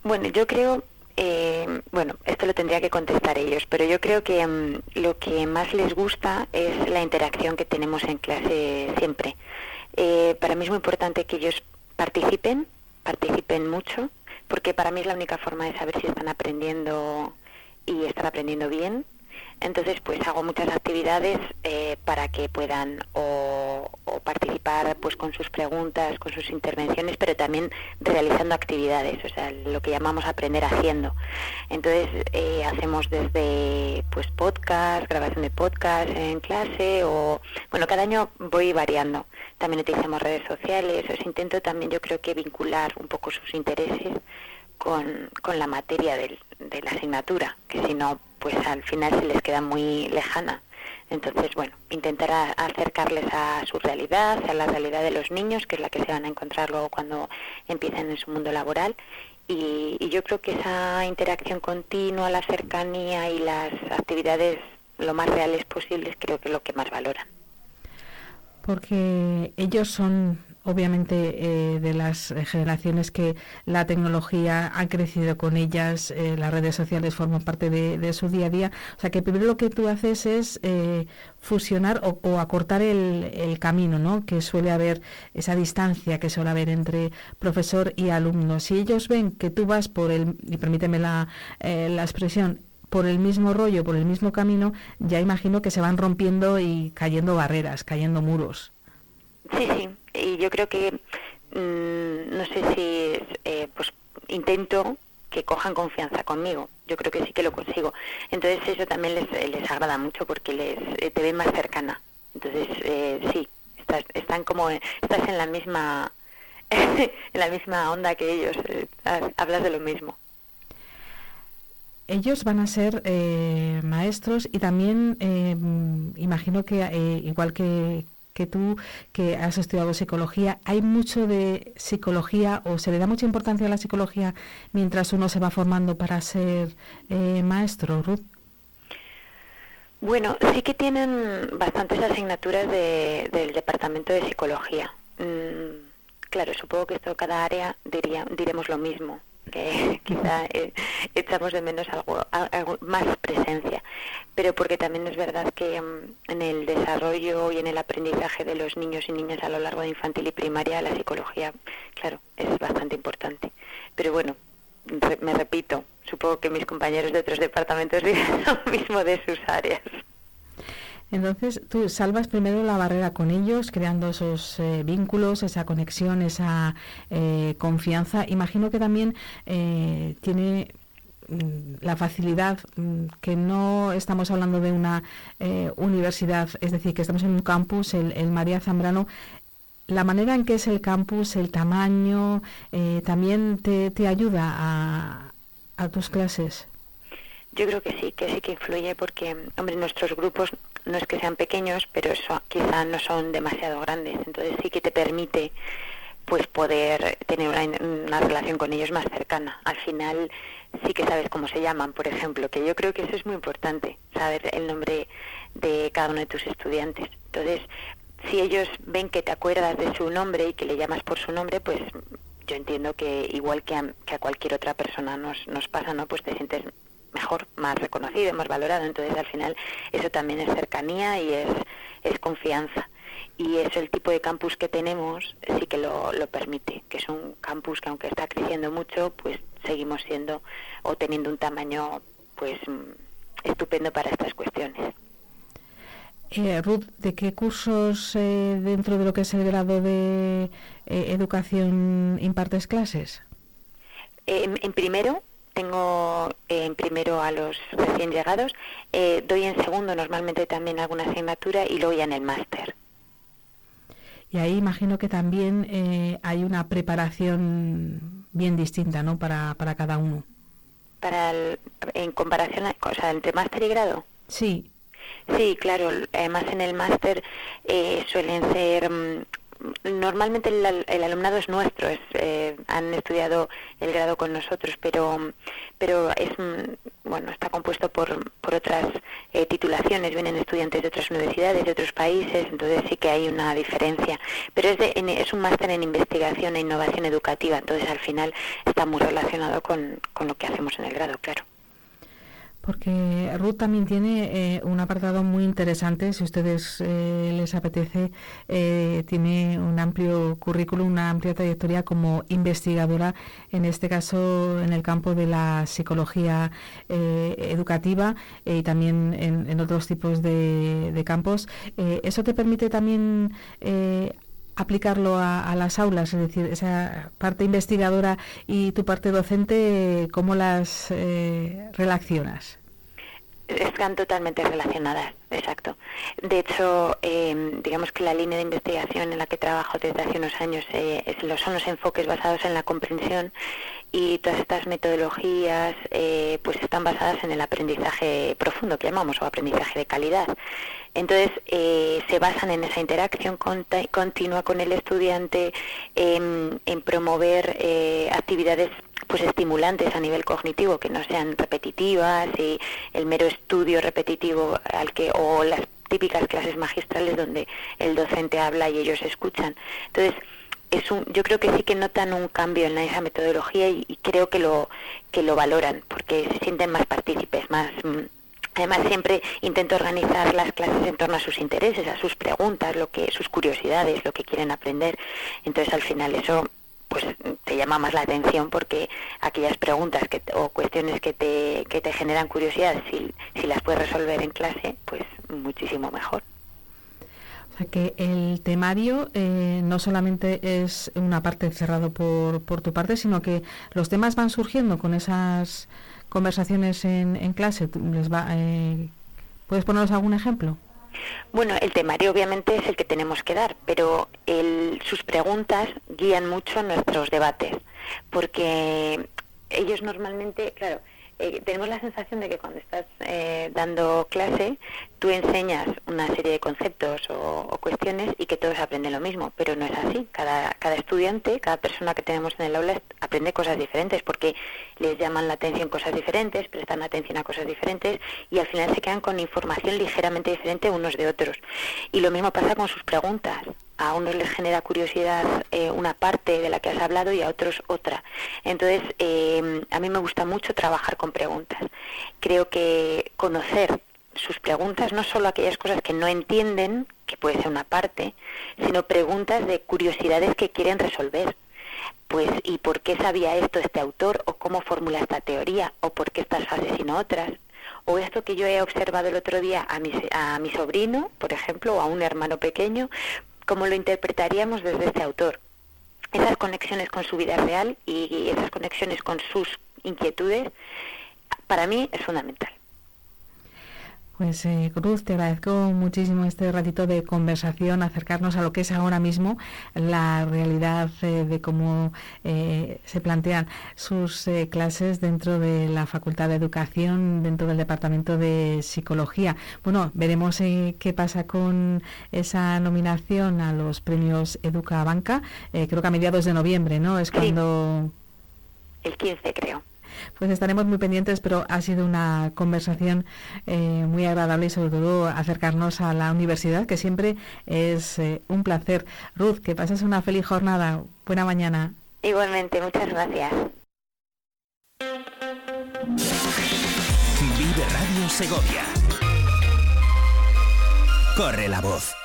Bueno, yo creo, bueno, esto lo tendría que contestar ellos, pero yo creo que mm, lo que más les gusta es la interacción que tenemos en clase siempre. para mí es muy importante que ellos participen, participen mucho, porque para mí es la única forma de saber si están aprendiendo y están aprendiendo bien. Entonces, pues hago muchas actividades eh, para que puedan o, participar pues con sus preguntas, con sus intervenciones, pero también realizando actividades, o sea, lo que llamamos aprender haciendo. Entonces, eh, hacemos desde pues podcast, grabación de podcast en clase o, bueno, cada año voy variando. También utilizamos redes sociales, os intento también yo creo que vincular un poco sus intereses con, con la materia del, de la asignatura, que si no, pues al final se les queda muy lejana. Entonces, bueno, intentar acercarles a su realidad, a la realidad de los niños, que es la que se van a encontrar luego cuando empiecen en su mundo laboral. Y, y yo creo que esa interacción continua, la cercanía y las actividades lo más reales posibles, creo que es lo que más valoran. Porque ellos son obviamente eh, de las generaciones que la tecnología ha crecido con ellas, eh, las redes sociales forman parte de, su día a día. O sea que primero lo que tú haces es eh, fusionar o, acortar el, camino, ¿no? Que suele haber esa distancia que suele haber entre profesor y alumno. Si ellos ven que tú vas por el, y permíteme la, la expresión, por el mismo rollo, por el mismo camino, ya imagino que se van rompiendo y cayendo barreras, cayendo muros. Sí, sí, y yo creo que, mm, no sé si, eh, pues intento que cojan confianza conmigo. Yo creo que sí que lo consigo. Entonces eso también les, les agrada mucho porque les eh, te ven más cercana. Entonces eh, sí, estás, están como estás en la misma *laughs* en la misma onda que ellos, eh, hablas de lo mismo. Ellos van a ser eh, maestros y también eh, imagino que igual que, que tú, que has estudiado psicología, ¿hay mucho de psicología o se le da mucha importancia a la psicología mientras uno se va formando para ser maestro, Ruth? Bueno, sí que tienen bastantes asignaturas del departamento de psicología. Mm, claro, supongo que esto cada área diría, diremos lo mismo, que *laughs* quizá eh, echamos de menos algo, más presencia, pero porque también es verdad que mm, en el desarrollo y en el aprendizaje de los niños y niñas a lo largo de infantil y primaria la psicología, claro, es bastante importante. Pero bueno, me repito, supongo que mis compañeros de otros departamentos *laughs* dicen lo mismo de sus áreas. Entonces, tú salvas primero la barrera con ellos, creando esos eh, vínculos, esa conexión, esa eh, confianza. Imagino que también eh, tiene mm, la facilidad mm, que no estamos hablando de una universidad, es decir, que estamos en un campus, el María Zambrano, la manera en que es el campus, el tamaño, eh, también te, te ayuda a, a, tus clases. Yo creo que sí, que sí que influye porque, hombre, nuestros grupos no es que sean pequeños, pero eso quizá no son demasiado grandes, entonces sí que te permite pues poder tener una, relación con ellos más cercana. Al final sí que sabes cómo se llaman, por ejemplo, que yo creo que eso es muy importante, saber el nombre de cada uno de tus estudiantes. Entonces, si ellos ven que te acuerdas de su nombre y que le llamas por su nombre, pues yo entiendo que igual que a, que a cualquier otra persona nos, nos pasa, ¿no? Pues te sientes mejor, más reconocido, más valorado. Entonces, al final, eso también es cercanía y es, es confianza. Y es el tipo de campus que tenemos, sí que lo, lo permite, que es un campus que aunque está creciendo mucho, pues seguimos siendo o teniendo un tamaño pues estupendo para estas cuestiones. Eh, Ruth, ¿de qué cursos eh, dentro de lo que es el grado de eh, educación impartes clases? en primero, tengo en primero a los recién llegados, doy en segundo normalmente también alguna asignatura y luego ya en el máster. Y ahí imagino que también hay una preparación bien distinta, ¿no? Para, para cada uno. Para en comparación, o sea, entre máster y grado. Sí, Sí, claro. Además en el máster eh, suelen ser mm, normalmente el, alumnado es nuestro, es, eh, han estudiado el grado con nosotros, pero pero es mm, bueno está compuesto por, por otras eh, titulaciones, vienen estudiantes de otras universidades, de otros países, entonces sí que hay una diferencia. Pero es, es un máster en investigación e innovación educativa, entonces al final está muy relacionado con, con lo que hacemos en el grado, claro porque Ruth también tiene eh, un apartado muy interesante, si a ustedes eh, les apetece, eh, tiene un amplio currículum, una amplia trayectoria como investigadora, en este caso en el campo de la psicología educativa y también en, otros tipos de, de campos. ¿Eso te permite también aplicarlo a, las aulas, es decir, esa parte investigadora y tu parte docente, ¿cómo las eh, relacionas? Están totalmente relacionadas, exacto. De hecho, em, digamos que la línea de investigación en la que trabajo desde hace unos años eh, son los enfoques basados en la comprensión y todas estas metodologías eh, pues están basadas en el aprendizaje profundo que llamamos o aprendizaje de calidad. Entonces, eh, se basan en esa interacción continua con el estudiante, en, promover eh, actividades pues estimulantes a nivel cognitivo que no sean repetitivas y el mero estudio repetitivo al que o las típicas clases magistrales donde el docente habla y ellos escuchan. Entonces, es un, yo creo que sí que notan un cambio en esa metodología y, y creo que lo que lo valoran porque se sienten más partícipes, más mm, Además, siempre intento organizar las clases en torno a sus intereses, a sus preguntas, lo que, sus curiosidades, lo que quieren aprender. Entonces, al final, eso pues te llama más la atención porque aquellas preguntas que, o cuestiones que te, que te generan curiosidad, si, si las puedes resolver en clase, pues muchísimo mejor. O sea que el temario eh, no solamente es una parte cerrado por, por tu parte, sino que los temas van surgiendo con esas conversaciones en, en clase? Les va, eh, ¿Puedes ponernos algún ejemplo? Bueno, el temario obviamente es el que tenemos que dar, pero sus preguntas guían mucho nuestros debates, porque ellos normalmente, claro, eh, tenemos la sensación de que cuando estás eh, dando clase, tú enseñas una serie de conceptos o, cuestiones y que todos aprenden lo mismo, pero no es así. Cada, cada estudiante, cada persona que tenemos en el aula aprende cosas diferentes porque les llaman la atención cosas diferentes, prestan atención a cosas diferentes y al final se quedan con información ligeramente diferente unos de otros. Y lo mismo pasa con sus preguntas a unos les genera curiosidad eh, una parte de la que has hablado y a otros otra. Entonces, eh, a mí me gusta mucho trabajar con preguntas. Creo que conocer sus preguntas, no solo aquellas cosas que no entienden, que puede ser una parte, sino preguntas de curiosidades que quieren resolver. Pues, ¿y por qué sabía esto este autor? ¿O cómo formula esta teoría? ¿O por qué estas fases y no otras? o esto que yo he observado el otro día a mi, a mi sobrino, por ejemplo, o a un hermano pequeño, como lo interpretaríamos desde este autor. Esas conexiones con su vida real y esas conexiones con sus inquietudes, para mí es fundamental. Pues eh, Cruz, te agradezco muchísimo este ratito de conversación, acercarnos a lo que es ahora mismo la realidad eh, de cómo eh, se plantean sus clases dentro de la Facultad de Educación, dentro del Departamento de Psicología. Bueno, veremos qué pasa con esa nominación a los premios Educa Banca. creo que a mediados de noviembre, ¿no? Es cuando... El 15, creo pues estaremos muy pendientes, pero ha sido una conversación eh, muy agradable y sobre todo acercarnos a la universidad, que siempre es eh, un placer. Ruth, que pases una feliz jornada. Buena mañana. Igualmente, muchas gracias. Vive Radio Segovia. Corre la voz.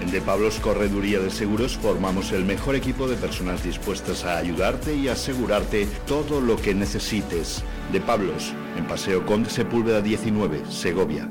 En De Pablos Correduría de Seguros formamos el mejor equipo de personas dispuestas a ayudarte y asegurarte todo lo que necesites. De Pablos, en Paseo Conde Sepúlveda 19, Segovia.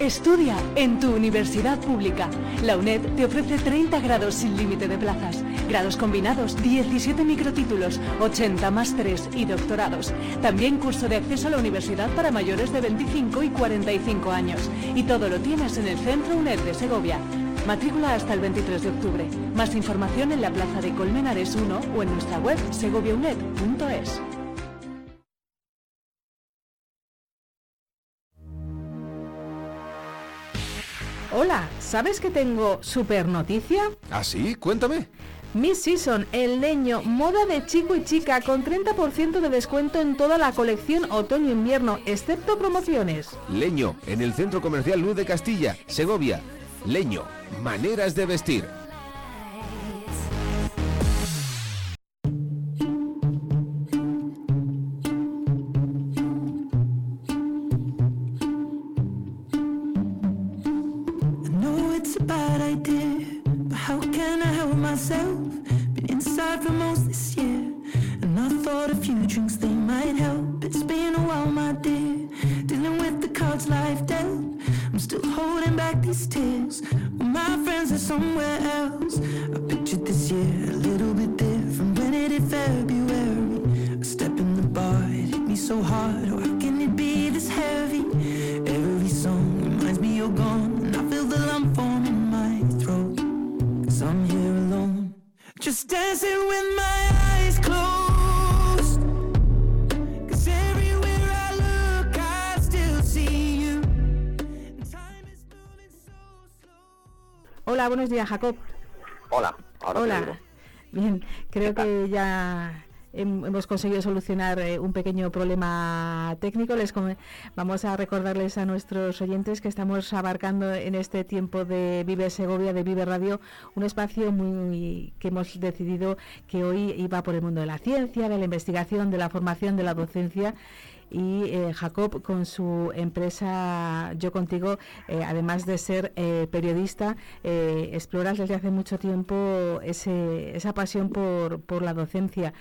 Estudia en tu universidad pública. La UNED te ofrece 30 grados sin límite de plazas, grados combinados, 17 microtítulos, 80 másteres y doctorados. También curso de acceso a la universidad para mayores de 25 y 45 años. Y todo lo tienes en el Centro UNED de Segovia. Matrícula hasta el 23 de octubre. Más información en la Plaza de Colmenares 1 o en nuestra web segoviauned.es. Hola, ¿sabes que tengo super noticia? ¿Ah, sí? Cuéntame. Miss Season, el leño, moda de chico y chica con 30% de descuento en toda la colección otoño-invierno, excepto promociones. Leño, en el Centro Comercial Luz de Castilla, Segovia. Leño, maneras de vestir. Buenos días, Jacob. Hemos conseguido solucionar eh, un pequeño problema técnico. Les vamos a recordarles a nuestros oyentes que estamos abarcando en este tiempo de Vive Segovia, de Vive Radio, un espacio muy que hemos decidido que hoy iba por el mundo de la ciencia, de la investigación, de la formación, de la docencia y eh, Jacob con su empresa Yo Contigo, eh, además de ser periodista, exploras desde hace mucho tiempo ese, esa pasión por la docencia.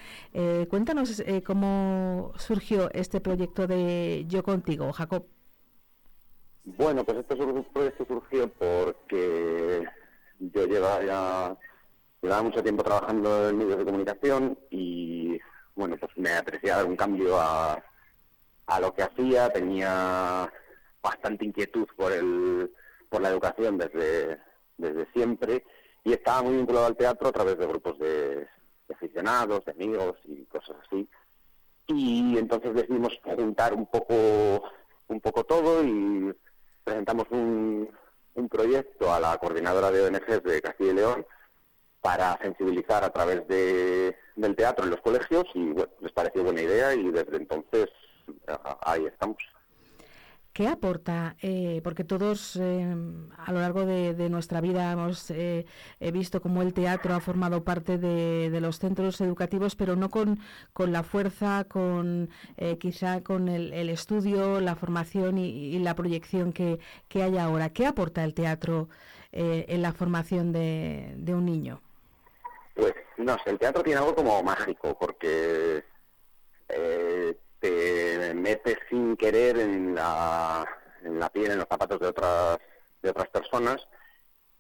Cuéntanos cómo surgió este proyecto de Yo Contigo, Jacob. Bueno, pues este proyecto surgió porque yo llevaba ya llevaba mucho tiempo trabajando en medios de comunicación y bueno, pues me apetecía dar un cambio a, a lo que hacía, tenía bastante inquietud por el por la educación desde, desde siempre y estaba muy vinculado al teatro a través de grupos de, aficionados, de amigos y cosas así. Y entonces decidimos juntar un poco un poco todo y presentamos un, un proyecto a la coordinadora de ONGs de Castilla y León para sensibilizar a través de, del teatro en los colegios y bueno, les pareció buena idea y desde entonces ahí estamos. ¿Qué aporta? Eh, porque todos eh, a lo largo de, nuestra vida hemos eh, visto cómo el teatro ha formado parte de, los centros educativos, pero no con, con la fuerza, con quizá con el, estudio, la formación y, la proyección que, que, hay ahora. ¿Qué aporta el teatro en la formación de, de un niño? Pues no sé, el teatro tiene algo como mágico, porque te metes sin querer en la, en la piel, en los zapatos de otras, de otras personas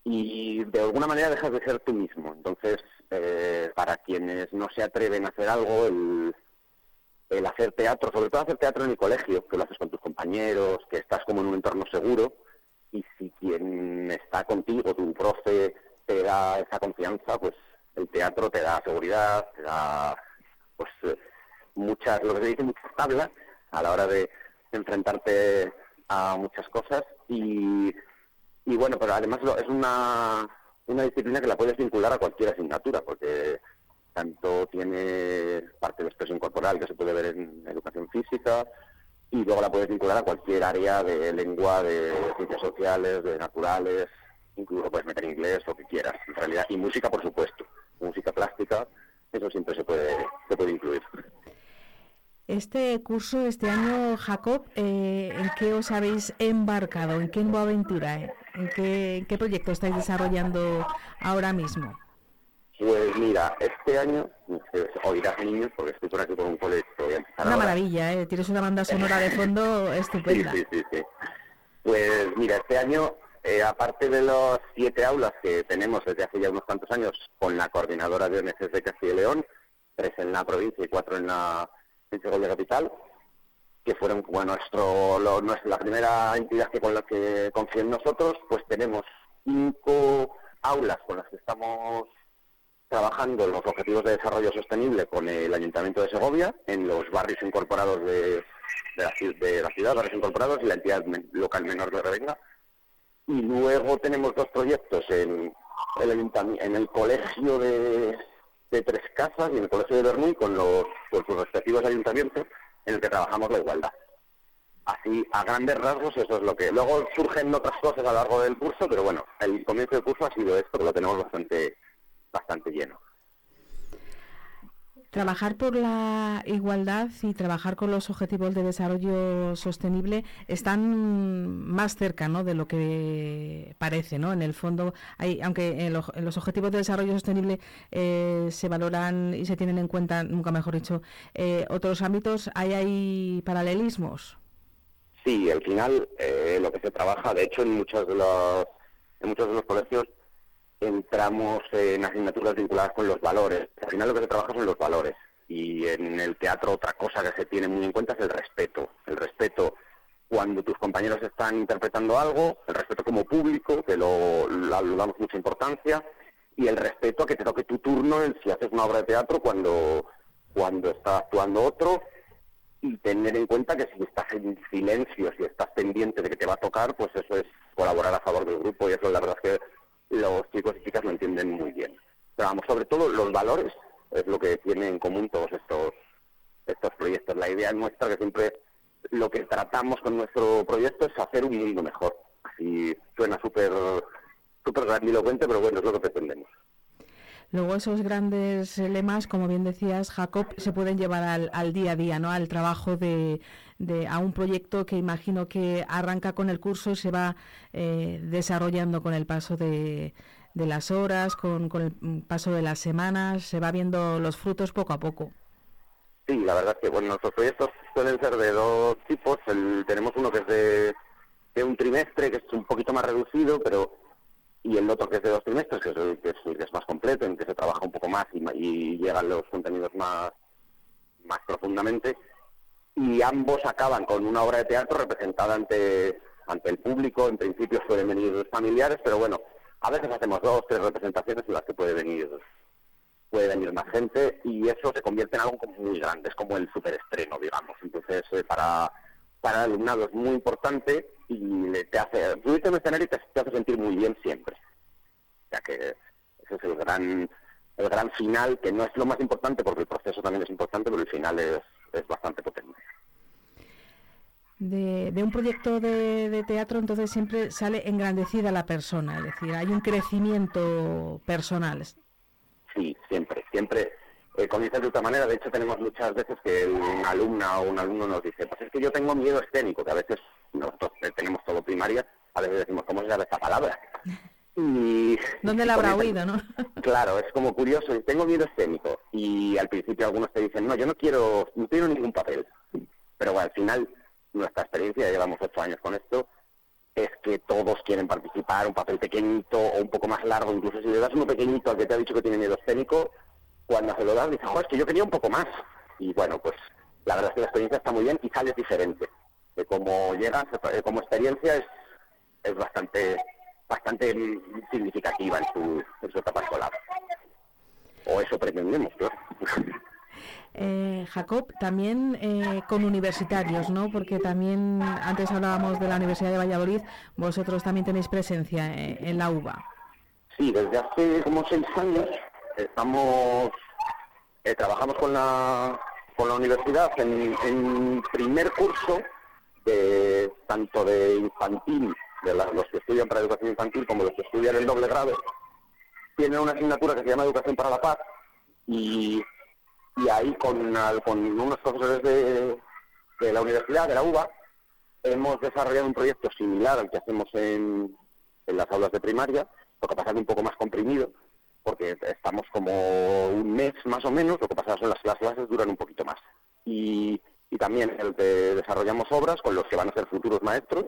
y de alguna manera dejas de ser tú mismo. Entonces, eh, para quienes no se atreven a hacer algo, el, el hacer teatro, sobre todo hacer teatro en el colegio, que lo haces con tus compañeros, que estás como en un entorno seguro, y si quien está contigo, tu profe, te da esa confianza, pues el teatro te da seguridad, te da muchas, lo que se dice, muchas tablas a la hora de enfrentarte a muchas cosas y, y bueno, pero además es una, una disciplina que la puedes vincular a cualquier asignatura, porque tanto tiene parte de expresión corporal que se puede ver en educación física y luego la puedes vincular a cualquier área de lengua, de ciencias sociales, de naturales, incluso puedes meter inglés, lo que quieras, en realidad, y música, por supuesto, música plástica, eso siempre se puede, se puede incluir. Este curso, este año, Jacob, eh, ¿en qué os habéis embarcado? ¿En qué nueva aventura? Eh? ¿En qué, proyecto estáis desarrollando ahora mismo? Pues mira, este año, oirás niños, porque estoy por aquí con un colegio. Una maravilla, ¿eh? Tienes una banda sonora de fondo *laughs* estupenda. Sí, sí, sí, Pues mira, este año, eh, aparte de las siete aulas que tenemos desde hace ya unos cuantos años con la coordinadora de ONGs de Castilla y León, tres en la provincia y cuatro en la de Capital, que fueron bueno, nuestro, la primera entidad que con la que confió en nosotros, pues tenemos cinco aulas con las que estamos trabajando los objetivos de desarrollo sostenible con el Ayuntamiento de Segovia, en los barrios incorporados de, de, la, de la, ciudad, barrios incorporados y la entidad local menor de Revenga. Y luego tenemos dos proyectos en el, en el colegio de, de Tres Casas y en el Colegio de Bermúdez con los con sus respectivos ayuntamientos en el que trabajamos la igualdad. Así, a grandes rasgos, eso es lo que... Luego surgen otras cosas a lo largo del curso, pero bueno, el comienzo del curso ha sido esto, que lo tenemos bastante, bastante lleno. Trabajar por la igualdad y trabajar con los objetivos de desarrollo sostenible están más cerca ¿no? de lo que parece. ¿no? En el fondo, hay, aunque en, los objetivos de desarrollo sostenible eh, se valoran y se tienen en cuenta, nunca mejor dicho, eh, otros ámbitos, ¿hay, ¿hay paralelismos? Sí, al final eh, lo que se trabaja, de hecho, en muchos de los, en muchos de los colegios entramos en asignaturas vinculadas con los valores. Al final lo que se trabaja son los valores. Y en el teatro otra cosa que se tiene muy en cuenta es el respeto. El respeto cuando tus compañeros están interpretando algo, el respeto como público, que lo, lo, damos mucha importancia, y el respeto a que te toque tu turno en si haces una obra de teatro cuando, cuando está actuando otro, y tener en cuenta que si estás en silencio, si estás pendiente de que te va a tocar, pues eso es colaborar a favor del grupo, y eso la verdad es que los chicos y chicas lo entienden muy bien. Pero vamos, sobre todo los valores, es lo que tienen en común todos estos estos proyectos. La idea nuestra que siempre lo que tratamos con nuestro proyecto es hacer un mundo mejor. Así suena súper súper grandilocuente, pero bueno, es lo que pretendemos. Luego esos grandes lemas, como bien decías, Jacob, se pueden llevar al, día a día, ¿no? Al trabajo de, a un proyecto que imagino que arranca con el curso y se va eh, desarrollando con el paso de, de las horas, con, con, el paso de las semanas, se va viendo los frutos poco a poco. Sí, la verdad que bueno, nuestros proyectos suelen ser de dos tipos. El, tenemos uno que es de, de, un trimestre, que es un poquito más reducido, pero y el otro que es de dos trimestres, que es el que es, más completo, en que se trabaja un poco más y, y llegan los contenidos más, más profundamente. Y ambos acaban con una obra de teatro representada ante, ante el público. En principio suelen venir los familiares, pero bueno, a veces hacemos dos, tres representaciones en las que puede venir puede venir más gente y eso se convierte en algo muy grande, es como el superestreno, digamos. Entonces, eh, para, para el alumnado es muy importante y te hace, subirte en escenario te, te hace sentir muy bien siempre. Ya que ese es el gran, el gran final, que no es lo más importante porque el proceso también es importante, pero el final es, es bastante potente. De, de, un proyecto de, de, teatro, entonces siempre sale engrandecida la persona, es decir, hay un crecimiento personal. Sí, siempre, siempre. Eh, comienza de otra manera, de hecho tenemos muchas veces que una alumna o un alumno nos dice, pues es que yo tengo miedo escénico, que a veces nosotros tenemos todo primaria, a veces decimos, ¿cómo se llama esta palabra? Y, ¿Dónde la habrá oído, no? *laughs* Claro, es como curioso, tengo miedo escénico. Y al principio algunos te dicen, no, yo no quiero, no quiero ningún papel. Pero bueno, al final, nuestra experiencia, llevamos ocho años con esto, es que todos quieren participar, un papel pequeñito o un poco más largo, incluso si le das uno pequeñito al que te ha dicho que tiene miedo escénico, cuando se lo das dice, joder, es que yo quería un poco más. Y bueno, pues la verdad es que la experiencia está muy bien y sale diferente. De cómo llegas, como experiencia es, es bastante bastante significativa en su, en su etapa escolar. O eso pretendemos, claro. *laughs* Eh, Jacob, también eh, con universitarios, ¿no? Porque también antes hablábamos de la Universidad de Valladolid, vosotros también tenéis presencia eh, en la UBA. Sí, desde hace como seis años estamos trabajamos con la con la universidad en, primer curso de tanto de infantil, de los que estudian para educación infantil como los que estudian el doble grado, tienen una asignatura que se llama Educación para la Paz y y ahí con, con unos profesores de, de la universidad, de la UBA, hemos desarrollado un proyecto similar al que hacemos en, en las aulas de primaria, lo que pasa es un poco más comprimido, porque estamos como un mes más o menos, lo que pasa es que las, clases duran un poquito más. Y, y también el desarrollamos obras con los que van a ser futuros maestros,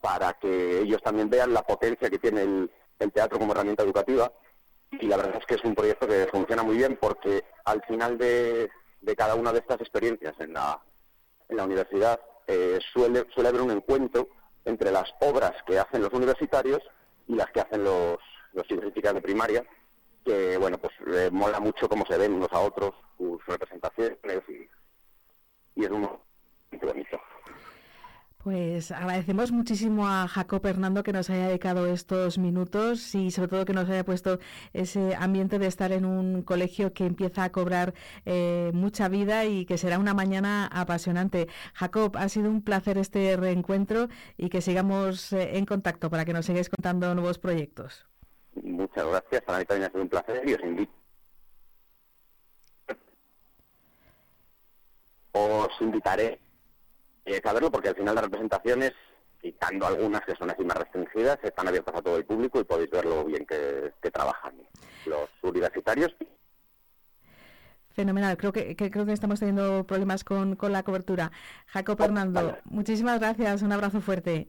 para que ellos también vean la potencia que tiene el teatro como herramienta educativa y la verdad es que es un proyecto que funciona muy bien porque al final de, cada una de estas experiencias en la, en la universidad eh, suele, suele haber un encuentro entre las obras que hacen los universitarios y las que hacen los, los científicos de primaria, que bueno, pues eh, mola mucho cómo se ven unos a otros, sus representaciones y, y es un bonito. Pues agradecemos muchísimo a Jacob Hernando que nos haya dedicado estos minutos y sobre todo que nos haya puesto ese ambiente de estar en un colegio que empieza a cobrar eh, mucha vida y que será una mañana apasionante. Jacob, ha sido un placer este reencuentro y que sigamos eh, en contacto para que nos sigáis contando nuevos proyectos. Muchas gracias, para mí también ha sido un placer y os invito. Os invitaré hay que saberlo porque al final las representaciones, quitando algunas que son así más restringidas, están abiertas a todo el público y podéis ver lo bien que, trabajan los universitarios. Fenomenal, creo que, creo que estamos teniendo problemas con, la cobertura. Jacob oh, Hernando, muchísimas gracias, un abrazo fuerte.